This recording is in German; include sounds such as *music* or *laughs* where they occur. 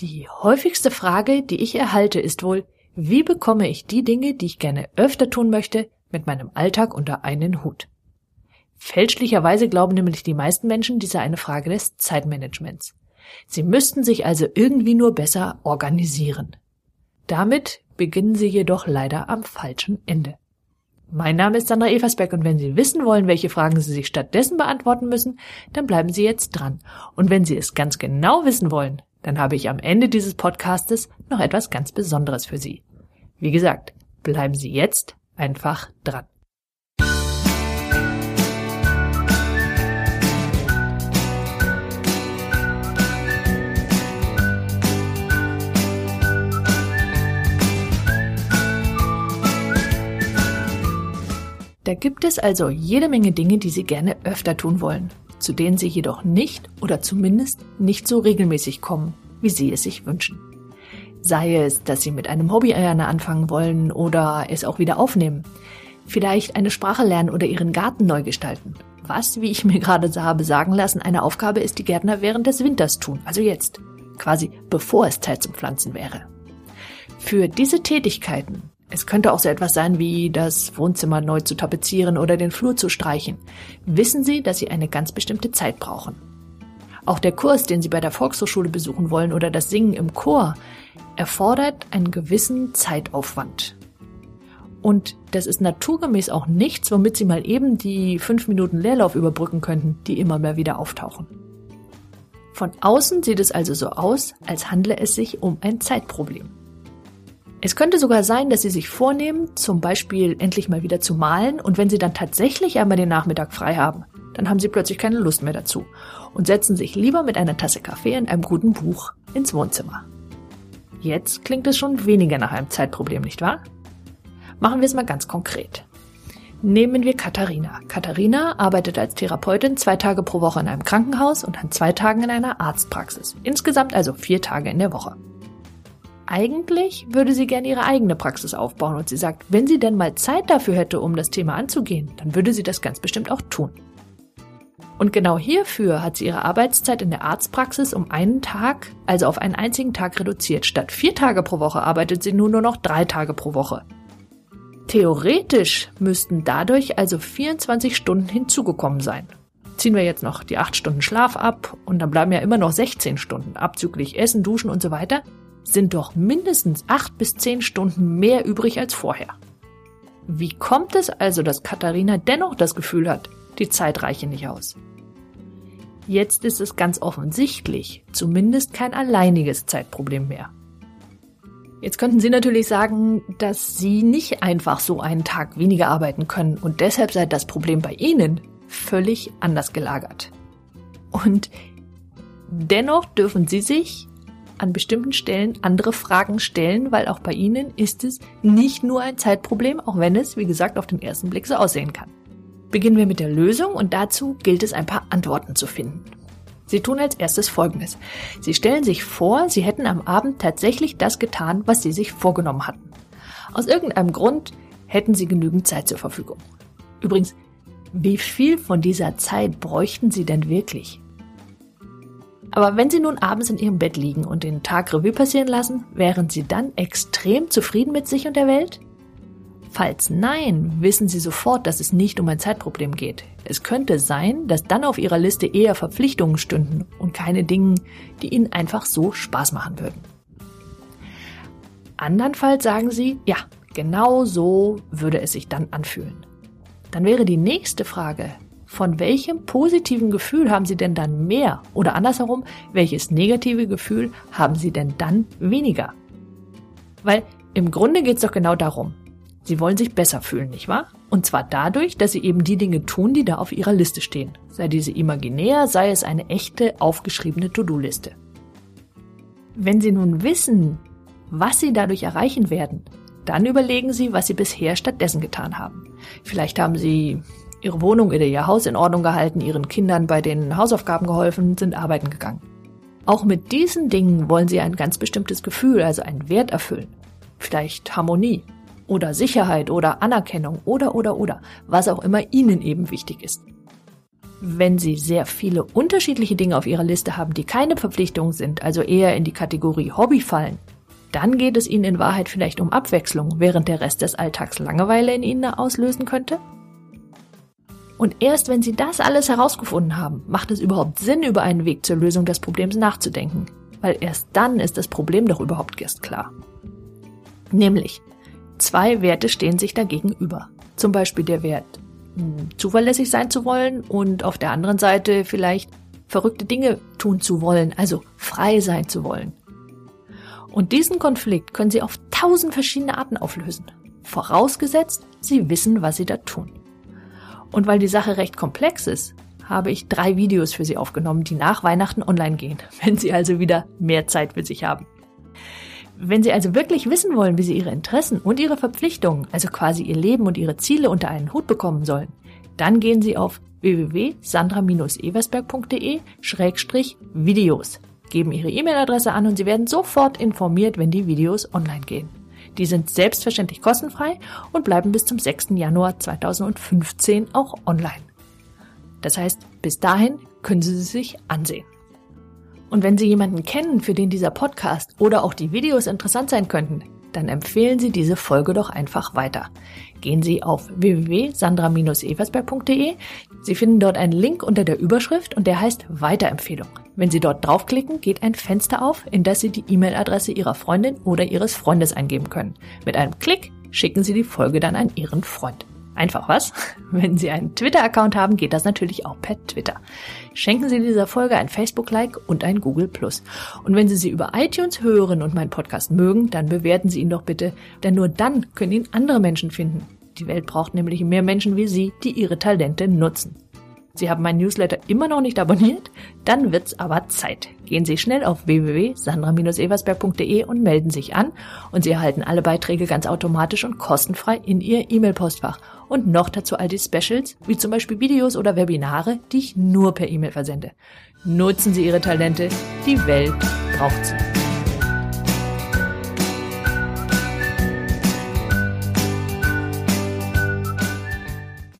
Die häufigste Frage, die ich erhalte, ist wohl, wie bekomme ich die Dinge, die ich gerne öfter tun möchte, mit meinem Alltag unter einen Hut? Fälschlicherweise glauben nämlich die meisten Menschen, dies sei eine Frage des Zeitmanagements. Sie müssten sich also irgendwie nur besser organisieren. Damit beginnen sie jedoch leider am falschen Ende. Mein Name ist Sandra Eversberg und wenn Sie wissen wollen, welche Fragen Sie sich stattdessen beantworten müssen, dann bleiben Sie jetzt dran. Und wenn Sie es ganz genau wissen wollen, dann habe ich am Ende dieses Podcastes noch etwas ganz Besonderes für Sie. Wie gesagt, bleiben Sie jetzt einfach dran. Da gibt es also jede Menge Dinge, die Sie gerne öfter tun wollen zu denen sie jedoch nicht oder zumindest nicht so regelmäßig kommen, wie sie es sich wünschen. Sei es, dass sie mit einem Hobby gerne anfangen wollen oder es auch wieder aufnehmen. Vielleicht eine Sprache lernen oder ihren Garten neu gestalten. Was, wie ich mir gerade habe sagen lassen, eine Aufgabe ist, die Gärtner während des Winters tun, also jetzt. Quasi bevor es Zeit zum Pflanzen wäre. Für diese Tätigkeiten es könnte auch so etwas sein wie das Wohnzimmer neu zu tapezieren oder den Flur zu streichen. Wissen Sie, dass Sie eine ganz bestimmte Zeit brauchen. Auch der Kurs, den Sie bei der Volkshochschule besuchen wollen oder das Singen im Chor, erfordert einen gewissen Zeitaufwand. Und das ist naturgemäß auch nichts, womit Sie mal eben die fünf Minuten Leerlauf überbrücken könnten, die immer mehr wieder auftauchen. Von außen sieht es also so aus, als handle es sich um ein Zeitproblem. Es könnte sogar sein, dass Sie sich vornehmen, zum Beispiel endlich mal wieder zu malen und wenn Sie dann tatsächlich einmal den Nachmittag frei haben, dann haben Sie plötzlich keine Lust mehr dazu und setzen sich lieber mit einer Tasse Kaffee und einem guten Buch ins Wohnzimmer. Jetzt klingt es schon weniger nach einem Zeitproblem, nicht wahr? Machen wir es mal ganz konkret. Nehmen wir Katharina. Katharina arbeitet als Therapeutin zwei Tage pro Woche in einem Krankenhaus und an zwei Tagen in einer Arztpraxis. Insgesamt also vier Tage in der Woche. Eigentlich würde sie gerne ihre eigene Praxis aufbauen und sie sagt, wenn sie denn mal Zeit dafür hätte, um das Thema anzugehen, dann würde sie das ganz bestimmt auch tun. Und genau hierfür hat sie ihre Arbeitszeit in der Arztpraxis um einen Tag, also auf einen einzigen Tag reduziert. Statt vier Tage pro Woche arbeitet sie nun nur noch drei Tage pro Woche. Theoretisch müssten dadurch also 24 Stunden hinzugekommen sein. Ziehen wir jetzt noch die acht Stunden Schlaf ab und dann bleiben ja immer noch 16 Stunden, abzüglich Essen, Duschen und so weiter sind doch mindestens acht bis zehn Stunden mehr übrig als vorher. Wie kommt es also, dass Katharina dennoch das Gefühl hat, die Zeit reiche nicht aus? Jetzt ist es ganz offensichtlich zumindest kein alleiniges Zeitproblem mehr. Jetzt könnten Sie natürlich sagen, dass Sie nicht einfach so einen Tag weniger arbeiten können und deshalb sei das Problem bei Ihnen völlig anders gelagert. Und dennoch dürfen Sie sich an bestimmten Stellen andere Fragen stellen, weil auch bei Ihnen ist es nicht nur ein Zeitproblem, auch wenn es, wie gesagt, auf den ersten Blick so aussehen kann. Beginnen wir mit der Lösung und dazu gilt es, ein paar Antworten zu finden. Sie tun als erstes Folgendes. Sie stellen sich vor, Sie hätten am Abend tatsächlich das getan, was Sie sich vorgenommen hatten. Aus irgendeinem Grund hätten Sie genügend Zeit zur Verfügung. Übrigens, wie viel von dieser Zeit bräuchten Sie denn wirklich? Aber wenn Sie nun abends in Ihrem Bett liegen und den Tag Revue passieren lassen, wären Sie dann extrem zufrieden mit sich und der Welt? Falls nein, wissen Sie sofort, dass es nicht um ein Zeitproblem geht. Es könnte sein, dass dann auf Ihrer Liste eher Verpflichtungen stünden und keine Dinge, die Ihnen einfach so Spaß machen würden. Andernfalls sagen Sie, ja, genau so würde es sich dann anfühlen. Dann wäre die nächste Frage, von welchem positiven Gefühl haben Sie denn dann mehr? Oder andersherum, welches negative Gefühl haben Sie denn dann weniger? Weil im Grunde geht es doch genau darum. Sie wollen sich besser fühlen, nicht wahr? Und zwar dadurch, dass Sie eben die Dinge tun, die da auf Ihrer Liste stehen. Sei diese imaginär, sei es eine echte, aufgeschriebene To-Do-Liste. Wenn Sie nun wissen, was Sie dadurch erreichen werden, dann überlegen Sie, was Sie bisher stattdessen getan haben. Vielleicht haben Sie ihre Wohnung oder ihr Haus in Ordnung gehalten, ihren Kindern bei den Hausaufgaben geholfen, sind arbeiten gegangen. Auch mit diesen Dingen wollen sie ein ganz bestimmtes Gefühl, also einen Wert erfüllen. Vielleicht Harmonie oder Sicherheit oder Anerkennung oder oder oder, was auch immer ihnen eben wichtig ist. Wenn Sie sehr viele unterschiedliche Dinge auf Ihrer Liste haben, die keine Verpflichtungen sind, also eher in die Kategorie Hobby fallen, dann geht es Ihnen in Wahrheit vielleicht um Abwechslung, während der Rest des Alltags Langeweile in Ihnen auslösen könnte? Und erst wenn Sie das alles herausgefunden haben, macht es überhaupt Sinn, über einen Weg zur Lösung des Problems nachzudenken. Weil erst dann ist das Problem doch überhaupt erst klar. Nämlich, zwei Werte stehen sich dagegenüber. Zum Beispiel der Wert, hm, zuverlässig sein zu wollen und auf der anderen Seite vielleicht verrückte Dinge tun zu wollen, also frei sein zu wollen. Und diesen Konflikt können Sie auf tausend verschiedene Arten auflösen. Vorausgesetzt, Sie wissen, was Sie da tun. Und weil die Sache recht komplex ist, habe ich drei Videos für Sie aufgenommen, die nach Weihnachten online gehen, *laughs* wenn Sie also wieder mehr Zeit für sich haben. Wenn Sie also wirklich wissen wollen, wie Sie Ihre Interessen und Ihre Verpflichtungen, also quasi Ihr Leben und Ihre Ziele unter einen Hut bekommen sollen, dann gehen Sie auf www.sandra-eversberg.de-videos, geben Ihre E-Mail-Adresse an und Sie werden sofort informiert, wenn die Videos online gehen. Die sind selbstverständlich kostenfrei und bleiben bis zum 6. Januar 2015 auch online. Das heißt, bis dahin können Sie sie sich ansehen. Und wenn Sie jemanden kennen, für den dieser Podcast oder auch die Videos interessant sein könnten, dann empfehlen Sie diese Folge doch einfach weiter. Gehen Sie auf www.sandra-eversberg.de. Sie finden dort einen Link unter der Überschrift und der heißt Weiterempfehlung. Wenn Sie dort draufklicken, geht ein Fenster auf, in das Sie die E-Mail-Adresse Ihrer Freundin oder Ihres Freundes eingeben können. Mit einem Klick schicken Sie die Folge dann an Ihren Freund. Einfach was? *laughs* Wenn Sie einen Twitter-Account haben, geht das natürlich auch per Twitter. Schenken Sie dieser Folge ein Facebook-Like und ein Google+. Und wenn Sie sie über iTunes hören und meinen Podcast mögen, dann bewerten Sie ihn doch bitte, denn nur dann können ihn andere Menschen finden. Die Welt braucht nämlich mehr Menschen wie Sie, die ihre Talente nutzen. Sie haben meinen Newsletter immer noch nicht abonniert? Dann wird's aber Zeit. Gehen Sie schnell auf www.sandra-eversberg.de und melden sich an und Sie erhalten alle Beiträge ganz automatisch und kostenfrei in Ihr E-Mail-Postfach und noch dazu all die Specials, wie zum Beispiel Videos oder Webinare, die ich nur per E-Mail versende. Nutzen Sie Ihre Talente, die Welt braucht sie.